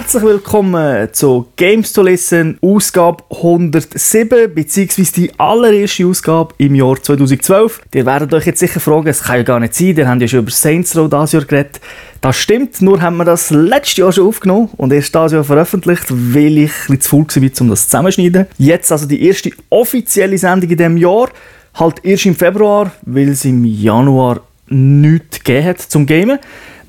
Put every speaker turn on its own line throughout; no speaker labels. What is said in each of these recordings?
Herzlich willkommen zu Games to Listen, Ausgabe 107, beziehungsweise die allererste Ausgabe im Jahr 2012. Ihr werdet euch jetzt sicher fragen, es kann ja gar nicht sein, ihr habt ja schon über Saints Row dieses Jahr geredet. Das stimmt, nur haben wir das letztes Jahr schon aufgenommen und erst dieses Jahr veröffentlicht, weil ich ein bisschen zu faul war, um das zusammenzuschneiden. Jetzt also die erste offizielle Sendung in diesem Jahr, halt erst im Februar, weil es im Januar nichts gegeben hat zum Gamen.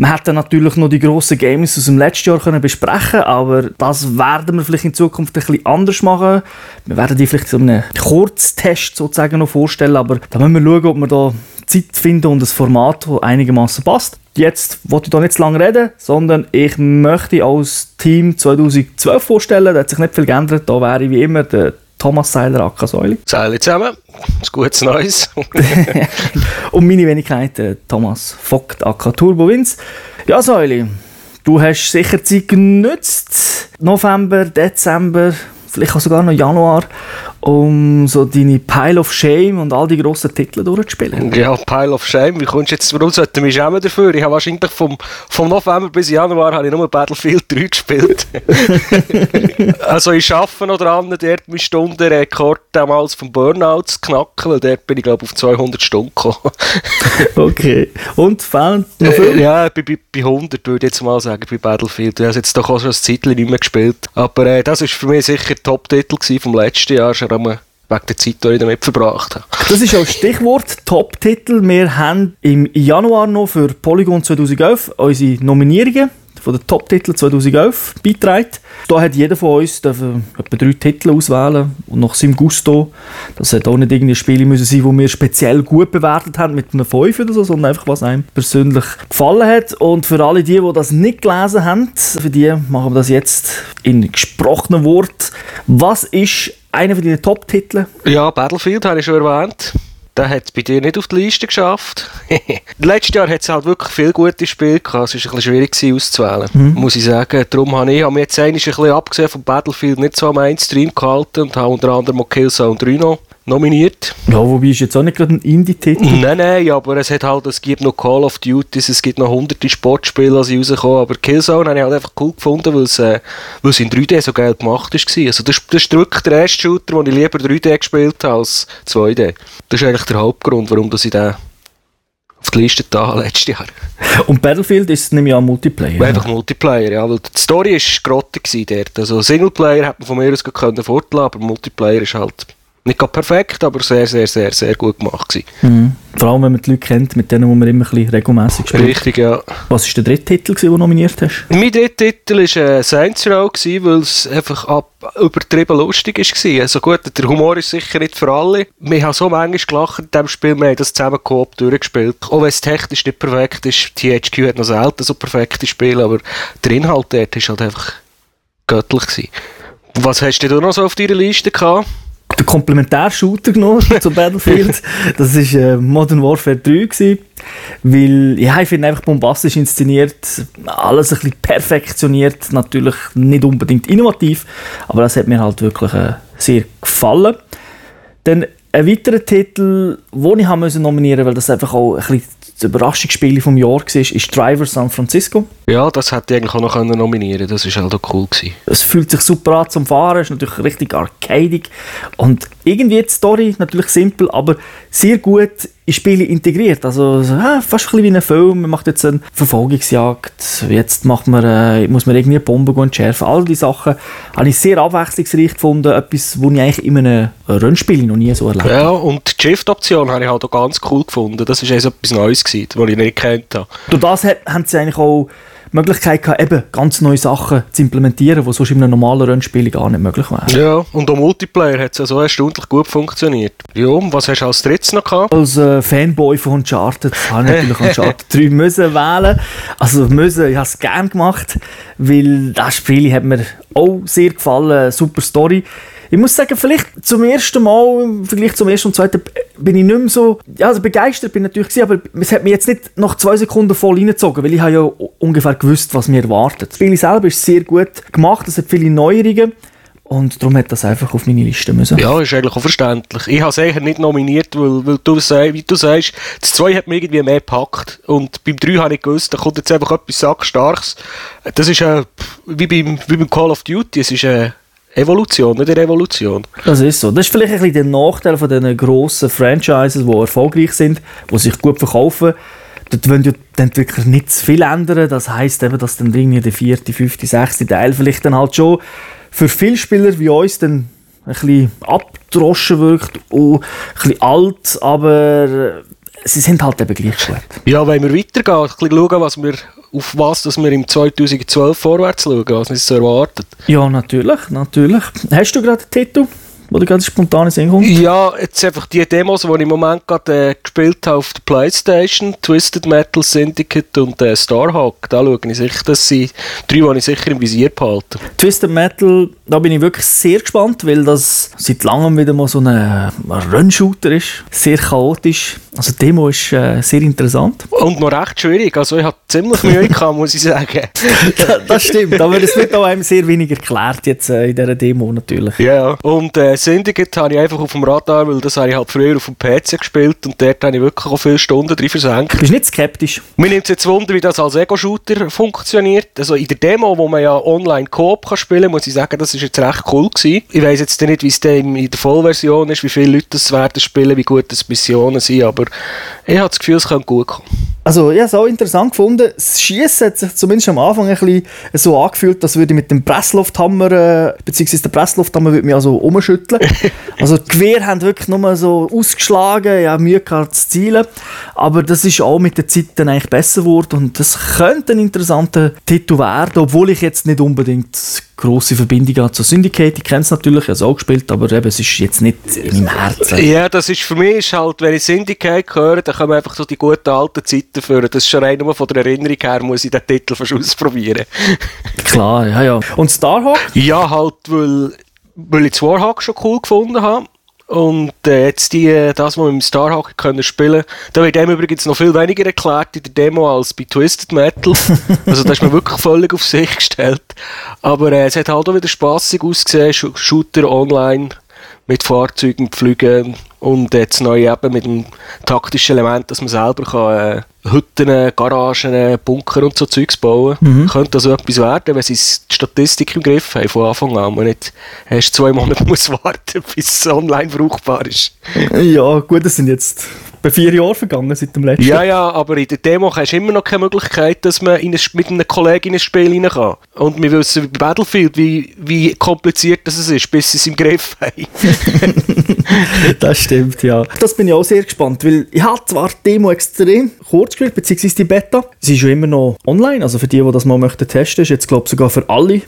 Man hätte natürlich noch die grossen Games aus dem letzten Jahr können besprechen aber das werden wir vielleicht in Zukunft ein bisschen anders machen. Wir werden die vielleicht so einen Kurztest sozusagen noch vorstellen, aber da müssen wir schauen, ob wir da Zeit finden und ein Format, das einigermaßen passt. Jetzt wollte ich da nicht zu lange reden, sondern ich möchte als Team 2012 vorstellen. Da hat sich nicht viel geändert. Da wäre wie immer der Thomas Seiler Akka Säuli.
Säuli zusammen, ein gutes Neues.
und meine Wenigkeit äh, Thomas Vogt Akka Turbo Wins. Ja Säuli, du hast sicher Zeit genützt. November, Dezember, vielleicht auch sogar noch Januar, um so deine Pile of Shame und all die grossen Titel durchzuspielen.
Ja, Pile of Shame, wie kommst du jetzt, warum sollten wir mich schämen dafür? Ich habe wahrscheinlich vom, vom November bis Januar habe ich nur Battlefield 3 gespielt. also ich arbeite noch dran, dort meinen Stundenrekord damals vom Burnout zu knacken, weil dort bin ich glaube auf 200 Stunden gekommen.
okay, und fehlen noch
viel? Äh, ja, bei, bei, bei 100 würde ich jetzt mal sagen, bei Battlefield. Ich habe jetzt doch auch schon ein Zeitchen nicht mehr gespielt, aber äh, das war für mich sicher der Top-Titel vom letzten Jahr wegen der Zeit, die ich damit verbracht habe.
Das ist auch Stichwort Top-Titel. Wir haben im Januar noch für Polygon 2011 unsere Nominierungen von den Top-Titeln 2011 beitragen. Da hat jeder von uns etwa drei Titel auswählen und nach seinem Gusto. Das hat auch nicht irgendwie Spiele müssen sein, die wir speziell gut bewertet haben mit einem 5 oder so, sondern einfach, was einem persönlich gefallen hat. Und für alle die, die das nicht gelesen haben, für die machen wir das jetzt in gesprochenem Wort. Was ist einer von deinen Top-Titeln?
Ja, Battlefield habe ich schon erwähnt. Der hat es bei dir nicht auf die Liste geschafft. Letztes Jahr hat es halt wirklich viele gute Spiele gehabt. Es war ein bisschen schwierig auszuwählen, mhm. muss ich sagen. Darum habe ich, habe mich jetzt ein bisschen abgesehen vom Battlefield nicht so am Mainstream gehalten und habe unter anderem auch Killzone 3 noch nominiert.
Ja, wobei ist jetzt auch nicht gerade ein Indie-Titel.
Nein, nein, aber es hat halt, es gibt noch Call of Duty, es gibt noch hunderte Sportspiele, die rauskommen, aber Killzone habe ich halt einfach cool gefunden, weil es, äh, weil es in 3D so geil gemacht war. Also das, das ist wirklich der erste Shooter, den ich lieber 3D gespielt habe als 2D. Das ist eigentlich der Hauptgrund, warum ich den auf die Liste da letztes Jahr.
Und Battlefield ist nämlich auch Multiplayer?
Einfach Multiplayer, ja, weil die Story war grottig dort. Also Singleplayer hätte man von mir aus können fortlassen, aber Multiplayer ist halt nicht perfekt, aber sehr, sehr, sehr, sehr gut gemacht
Mhm. Vor allem, wenn man die Leute kennt, mit denen wo man immer ein bisschen regelmässig
spielt. Richtig, ja.
Was war der dritte Titel, den du nominiert hast?
Mein dritter Titel war äh, Saints Row, weil es einfach ab, übertrieben lustig war. Also gut, der Humor ist sicher nicht für alle. Wir haben so manchmal gelacht in diesem Spiel, wir haben das zusammen Coop durchgespielt. Auch wenn es technisch nicht perfekt ist, THQ hat noch selten so perfekte Spiele, aber der Inhalt dort war halt einfach göttlich. Gewesen. Was hast du noch so auf deiner Liste gehabt?
Den Komplementärshooter genommen zu Battlefield. Das war äh, Modern Warfare 3 gewesen, weil ja, ich finde einfach bombastisch inszeniert, alles ein bisschen perfektioniert, natürlich nicht unbedingt innovativ, aber das hat mir halt wirklich äh, sehr gefallen. Dann ein weiterer Titel, den ich haben müssen nominieren, weil das einfach auch ein bisschen das Überraschungsspiel vom Jahr war, ist Driver San Francisco.
Ja, das hätte ich eigentlich auch noch nominieren Das war halt auch cool. Gewesen.
Es fühlt sich super an zum Fahren, es ist natürlich richtig arcadig und irgendwie die Story natürlich simpel, aber sehr gut in Spiele integriert. Also ja, fast ein bisschen wie ein Film. Man macht jetzt eine Verfolgungsjagd, jetzt macht man, äh, muss man irgendwie eine Bombe entschärfen. All diese Sachen habe ich sehr abwechslungsreich gefunden. Etwas, was ich eigentlich in einem Rennspiel noch nie so erlebt habe.
Ja, und die Shift-Option habe ich halt auch ganz cool gefunden. Das war etwas Neues, gewesen, was ich nicht kennt habe.
Durch das haben sie eigentlich auch Möglichkeit gehabt, eben ganz neue Sachen zu implementieren, die sonst in einem normalen Rennspiel gar nicht möglich wären.
Ja, und am Multiplayer hat es ja so erstaunlich gut funktioniert. Ja, was hast du als drittes noch gehabt?
Als äh, Fanboy von Uncharted habe ich natürlich Uncharted 3 müssen wählen. Also müssen, ich habe es gerne gemacht, weil das Spiel hat mir auch sehr gefallen, super Story ich muss sagen, vielleicht zum ersten Mal im Vergleich zum ersten und zweiten bin ich nicht mehr so, ja, also begeistert bin ich natürlich gewesen, aber es hat mich jetzt nicht nach zwei Sekunden voll reingezogen, weil ich habe ja ungefähr gewusst, was mir erwartet. Das Spiel selber ist sehr gut gemacht, es hat viele Neuerungen und darum hat das einfach auf meine Liste müssen.
Ja, ist eigentlich auch verständlich. Ich habe es eigentlich nicht nominiert, weil, weil du, wie du sagst, das 2 hat mich irgendwie mehr gepackt und beim 3 habe ich gewusst, da kommt jetzt einfach etwas Sackstarkes. Das ist äh, wie, beim, wie beim Call of Duty, es ist eine Evolution, nicht Revolution.
Das ist so. Das ist vielleicht ein bisschen der Nachteil von diesen grossen Franchises, die erfolgreich sind, die sich gut verkaufen dort wollen ja die Entwickler nicht zu viel ändern. Das heisst eben, dass dann irgendwie der vierte, fünfte, sechste Teil vielleicht dann halt schon für viele Spieler wie uns dann ein bisschen abgedroschen wirkt und ein bisschen alt, aber sie sind halt eben gleich schlecht.
Ja, wenn wir weitergehen, ein bisschen schauen, was wir, auf was dass wir im 2012 vorwärts schauen, was uns so erwartet.
Ja, natürlich, natürlich. Hast du gerade den Titel? wo dir gerade spontan in kommt?
Ja, jetzt einfach die Demos, die ich im Moment gerade äh, gespielt habe auf der Playstation, Twisted Metal Syndicate und äh, Starhawk, da schaue ich sicher, dass sie drei, die ich sicher im Visier behalte.
Twisted Metal, da bin ich wirklich sehr gespannt, weil das seit langem wieder mal so ein, ein Run-Shooter ist, sehr chaotisch. Also die Demo ist äh, sehr interessant.
Und noch recht schwierig, also ich habe ziemlich Mühe gehabt, muss ich sagen.
das stimmt, aber es wird auch einem sehr wenig erklärt jetzt äh, in dieser Demo natürlich.
Ja, und äh, Syndicate habe ich einfach auf dem Radar, weil das habe ich halt früher auf dem PC gespielt und dort habe ich wirklich auch viele Stunden drin versenkt.
Bist du nicht skeptisch?
Mir nimmt es jetzt Wunder, wie das als Ego-Shooter funktioniert. Also in der Demo, wo man ja online Coop kann spielen kann, muss ich sagen, das ist jetzt recht cool gewesen. Ich weiss jetzt nicht, wie es in der Vollversion ist, wie viele Leute das werden spielen, wie gut das Missionen sind, aber ich habe das Gefühl, es könnte gut kommen.
Also, ich habe es auch interessant gefunden. Das Schießen hat sich zumindest am Anfang ein bisschen so angefühlt, als würde ich mit dem Presslufthammer, äh, beziehungsweise der Presslufthammer würde mich also umschütteln. also, die Gewehre haben wirklich nur so ausgeschlagen, ja, Mühe gehabt zu zielen. Aber das ist auch mit der Zeit dann eigentlich besser geworden und das könnte ein interessanter Titel werden, obwohl ich jetzt nicht unbedingt grosse Verbindung hat zu Syndicate. Ich kenne es natürlich, ich habe es auch gespielt, aber eben, es ist jetzt nicht in meinem Herzen.
Ja, das ist für mich ist halt, wenn ich Syndicate höre, dann kommen einfach so die guten alten Zeiten führen. Das ist schon rein nur von der Erinnerung her, muss ich den Titel fast ausprobieren.
Klar, ja, ja. Und Starhawk?
Ja, halt, weil, weil ich Warhawk schon cool gefunden habe. Und äh, jetzt die, äh, das, was wir im Starhawk können spielen, da wird dem übrigens noch viel weniger erklärt in der Demo als bei Twisted Metal. also da ist man wirklich völlig auf sich gestellt. Aber äh, es hat halt auch wieder spaßig ausgesehen, Sh Shooter online mit Fahrzeugen pflügen und jetzt neu eben mit dem taktischen Element, dass man selber kann, äh, Hütten, Garagen, Bunker und so Zeugs bauen. Mhm. Könnte also etwas werden, wenn sie die Statistik im Griff haben von Anfang an. Man nicht erst zwei Monate muss warten, bis es online brauchbar ist.
Ja, gut, das sind jetzt bei vier Jahren vergangen seit dem letzten.
Ja, ja, aber in der Demo hast du immer noch keine Möglichkeit, dass man ein, mit einem Kollegen in ein Spiel rein kann. Und wir wissen bei Battlefield, wie, wie kompliziert das ist, bis sie es im Griff haben.
das stimmt, ja. Das bin ich auch sehr gespannt, weil ich habe zwar die Demo extrem kurz gespielt, beziehungsweise die Beta. Sie ist schon immer noch online, also für die, die das mal möchten testen, ist jetzt glaube ich sogar für alle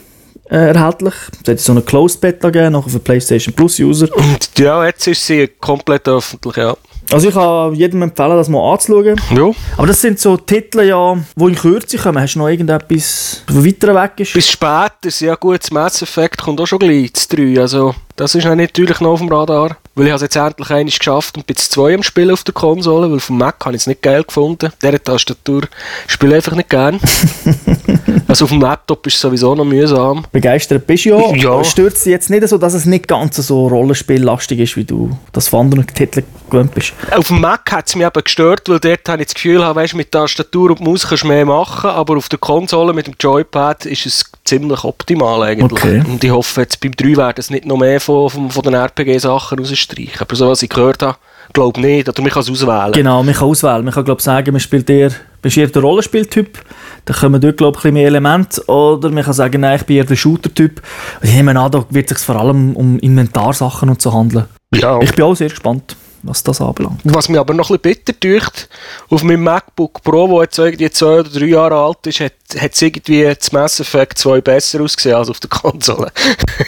äh, erhältlich. Es hat so eine Closed Beta gegeben, nachher für PlayStation Plus User.
Und ja, jetzt ist sie komplett öffentlich, ja.
Also ich kann jedem empfehlen, das mal anzuschauen.
Ja.
Aber das sind so Titel, ja, die in Kürze kommen. Hast du noch irgendetwas, das weiter weg ist?
Bis später, ja gut, das Mass Effect kommt auch schon gleich, das 3. Also das ist natürlich noch auf dem Radar. Weil ich es jetzt endlich eines geschafft und bin jetzt zwei am Spielen auf der Konsole, weil vom Mac habe ich es nicht geil gefunden. Diese Tastatur spiele ich einfach nicht gern. also auf dem Laptop ist es sowieso noch mühsam.
Begeistert bist du ja. ja. Stört es jetzt nicht so, dass es nicht ganz so rollenspiellastig ist, wie du das von anderen Titeln gewöhnt bist?
Auf dem Mac hat es mich eben gestört, weil dort habe ich das Gefühl, weißt, mit Tastatur und Maus kannst du mehr machen, aber auf der Konsole mit dem Joypad ist es ziemlich optimal eigentlich. Okay. Und ich hoffe, jetzt beim 3 werden es nicht noch mehr von, von, von den RPG-Sachen rausstreichen. Aber so was ich gehört habe, glaube ich nicht. Oder man kann es auswählen.
Genau, man kann auswählen. Man kann glaube sagen, man spielt eher, bist eher der Rollenspieltyp. Da kommen dort glaube ich mehr Elemente. Oder man kann sagen, nein, ich bin eher der Shooter-Typ. Ich nehme an, da wird es sich vor allem um Inventarsachen und so handeln. Ja. Ich bin auch sehr gespannt was das anbelangt.
Was mich aber noch ein bisschen bitter tut, auf meinem MacBook Pro, das jetzt irgendwie zwei oder drei Jahre alt ist, hat, hat es irgendwie das Mass Effect 2 besser ausgesehen als auf der Konsole.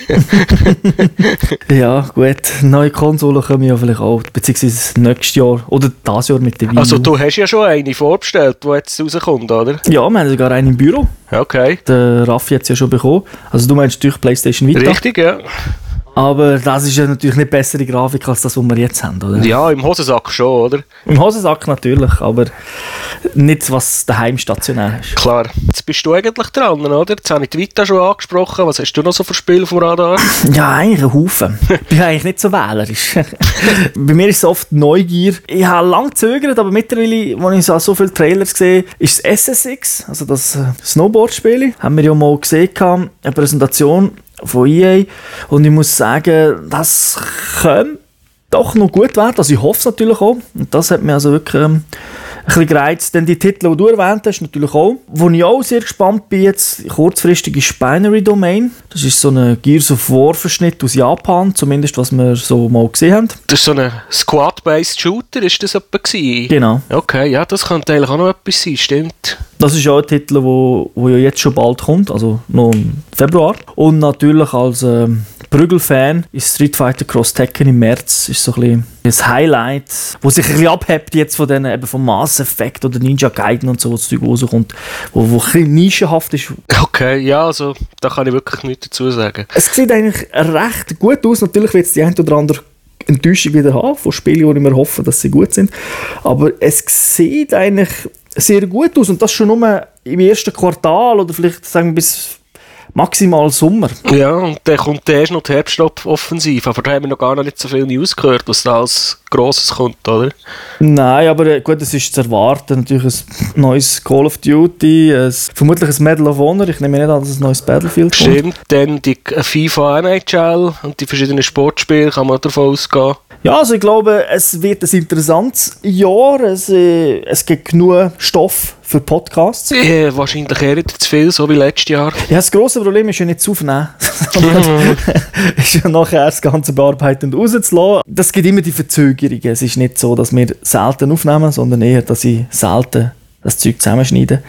ja, gut. Neue Konsolen kommen ja vielleicht auch, beziehungsweise nächstes Jahr oder das Jahr mit der
Wii Also du hast ja schon eine vorbestellt, die jetzt rauskommt, oder?
Ja, wir haben sogar eine im Büro.
Okay.
Der Raffi hat es ja schon bekommen. Also du meinst durch PlayStation Vita?
Richtig, ja.
Aber das ist ja natürlich nicht bessere Grafik als das, was wir jetzt haben, oder?
Ja, im Hosensack schon, oder?
Im Hosensack natürlich, aber nicht, was daheim stationär ist.
Klar. Jetzt bist du eigentlich dran, oder? Jetzt habe ich die Vita schon angesprochen. Was hast du noch so für Spiele dem Radar?
Ja, eigentlich ein Haufen. Ich bin eigentlich nicht so wählerisch. Bei mir ist es oft Neugier. Ich habe lange gezögert, aber mittlerweile, als ich so, so viele Trailers sehe, ist es SSX, also das äh, Snowboard-Spiel. Haben wir ja mal gesehen, eine Präsentation von EA. Und ich muss sagen, das könnte doch noch gut werden. Also ich hoffe es natürlich auch. Und das hat mir also wirklich ähm, bisschen gereizt. Denn die Titel, die du erwähnt hast, natürlich auch. Wo ich auch sehr gespannt bin, jetzt kurzfristig ist Binary Domain. Das ist so ein Gears of War Verschnitt aus Japan, zumindest was wir so mal gesehen haben.
Das ist so ein Squad-based Shooter, ist das etwa gewesen?
Genau.
Okay, ja, das könnte eigentlich auch noch etwas sein, stimmt.
Das ist ja ein Titel, wo, wo ja jetzt schon bald kommt, also noch im Februar. Und natürlich als ähm, Prügel-Fan ist Street Fighter Cross Tekken im März ist so ein bisschen das Highlight, wo sich ein bisschen abhebt jetzt von den, eben vom Mass Effect oder Ninja Gaiden und so, was Zeug rauskommt, wo, wo ein bisschen nischenhaft ist.
Okay, ja, also da kann ich wirklich nichts dazu sagen.
Es sieht eigentlich recht gut aus. Natürlich wird es die ein oder andere Enttäuschung wieder haben von Spielen, wo ich mir hoffe, dass sie gut sind. Aber es sieht eigentlich sehr gut aus und das schon nur im ersten Quartal oder vielleicht sagen wir bis maximal Sommer.
Ja, und dann kommt erst noch die Herbstoffensive, aber da haben wir noch gar nicht so viel News gehört, was da als Grosses kommt, oder?
Nein, aber äh, gut, es ist zu erwarten. Natürlich ein neues Call of Duty, ein, vermutlich ein Medal of Honor. Ich nehme nicht an, dass ein neues Battlefield
kommt. Stimmt, dann die FIFA NHL und die verschiedenen Sportspiele, kann man davon ausgehen.
Ja, also ich glaube, es wird ein interessantes Jahr. Es, äh, es gibt genug Stoff für Podcasts.
Äh, wahrscheinlich eher zu viel, so wie letztes Jahr.
Ja, das grosse Problem ist ja nicht zu aufnehmen, sondern ist ja nachher das Ganze bearbeiten und rauszulassen. Das gibt immer die Verzögerungen. Es ist nicht so, dass wir selten aufnehmen, sondern eher, dass ich selten das Zeug zusammenschneiden.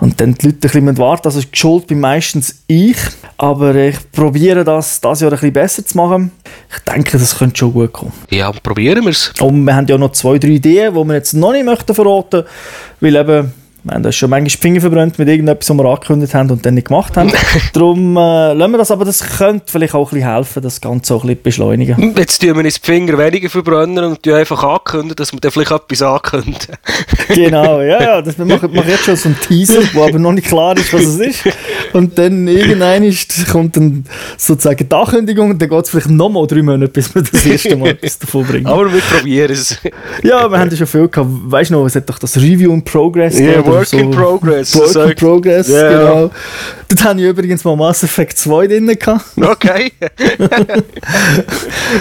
Und dann die Leute ein bisschen warten. Also die Schuld bin meistens ich. Aber ich probiere das das Jahr ein bisschen besser zu machen. Ich denke, das könnte schon gut kommen.
Ja, probieren wir es.
Und wir haben ja noch zwei, drei Ideen, die wir jetzt noch nicht möchten verraten möchten. Weil eben wir haben das schon manchmal die Finger verbrannt mit irgendetwas, was wir angekündigt haben und dann nicht gemacht haben. Darum äh, lassen wir das, aber das könnte vielleicht auch ein bisschen helfen, das Ganze auch ein bisschen beschleunigen.
Jetzt tun wir uns die Finger weniger verbrennen und einfach ankündigen, dass wir dann vielleicht etwas ankündigen.
genau, ja, ja. Das, wir machen, machen jetzt schon so einen Teaser, wo aber noch nicht klar ist, was es ist. Und dann irgendwann ist, kommt dann sozusagen die Ankündigung und dann geht es vielleicht nochmal drei Monate, bis wir das erste Mal etwas davon bringen.
Aber wir probieren es.
ja, wir haben ja schon viel gehabt. Weißt du noch, es hat doch das Review in Progress
yeah, Work so. in Progress.
Work in Progress, yeah. genau. Dort habe ich übrigens mal Mass Effect 2 drin gehabt.
Okay.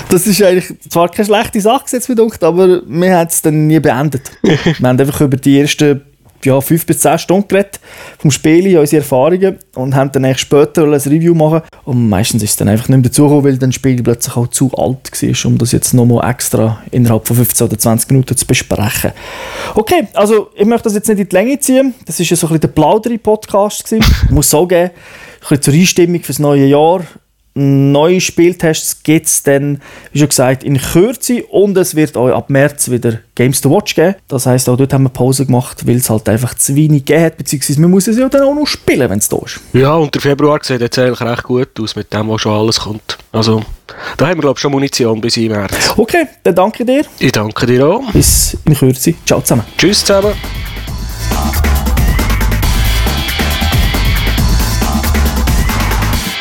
das ist eigentlich zwar keine schlechte Sache jetzt bedeutet, aber wir haben es dann nie beendet. wir haben einfach über die ersten ja, fünf bis zehn Stunden geredet vom Spiel, unsere Erfahrungen und haben dann später ein Review machen. Und meistens ist es dann einfach nicht mehr dazugekommen, weil dann das Spiel plötzlich auch zu alt war, um das jetzt nochmal extra innerhalb von 15 oder 20 Minuten zu besprechen. Okay, also ich möchte das jetzt nicht in die Länge ziehen, das war ja so ein bisschen der Plauderi-Podcast Ich muss sagen, ein bisschen zur Einstimmung fürs neue Jahr Neue Spieltests gibt es dann, wie schon gesagt, in Kürze und es wird auch ab März wieder Games to Watch geben. Das heisst, auch dort haben wir Pause gemacht, weil es halt einfach zu wenig gegeben hat, beziehungsweise man muss es ja dann auch noch spielen, wenn es da ist.
Ja, und der Februar sieht jetzt eigentlich recht gut aus mit dem, was schon alles kommt. Also, da haben wir, glaube ich, schon Munition bis im März.
Okay, dann danke dir.
Ich danke dir auch.
Bis in Kürze. Ciao zusammen.
Tschüss zusammen.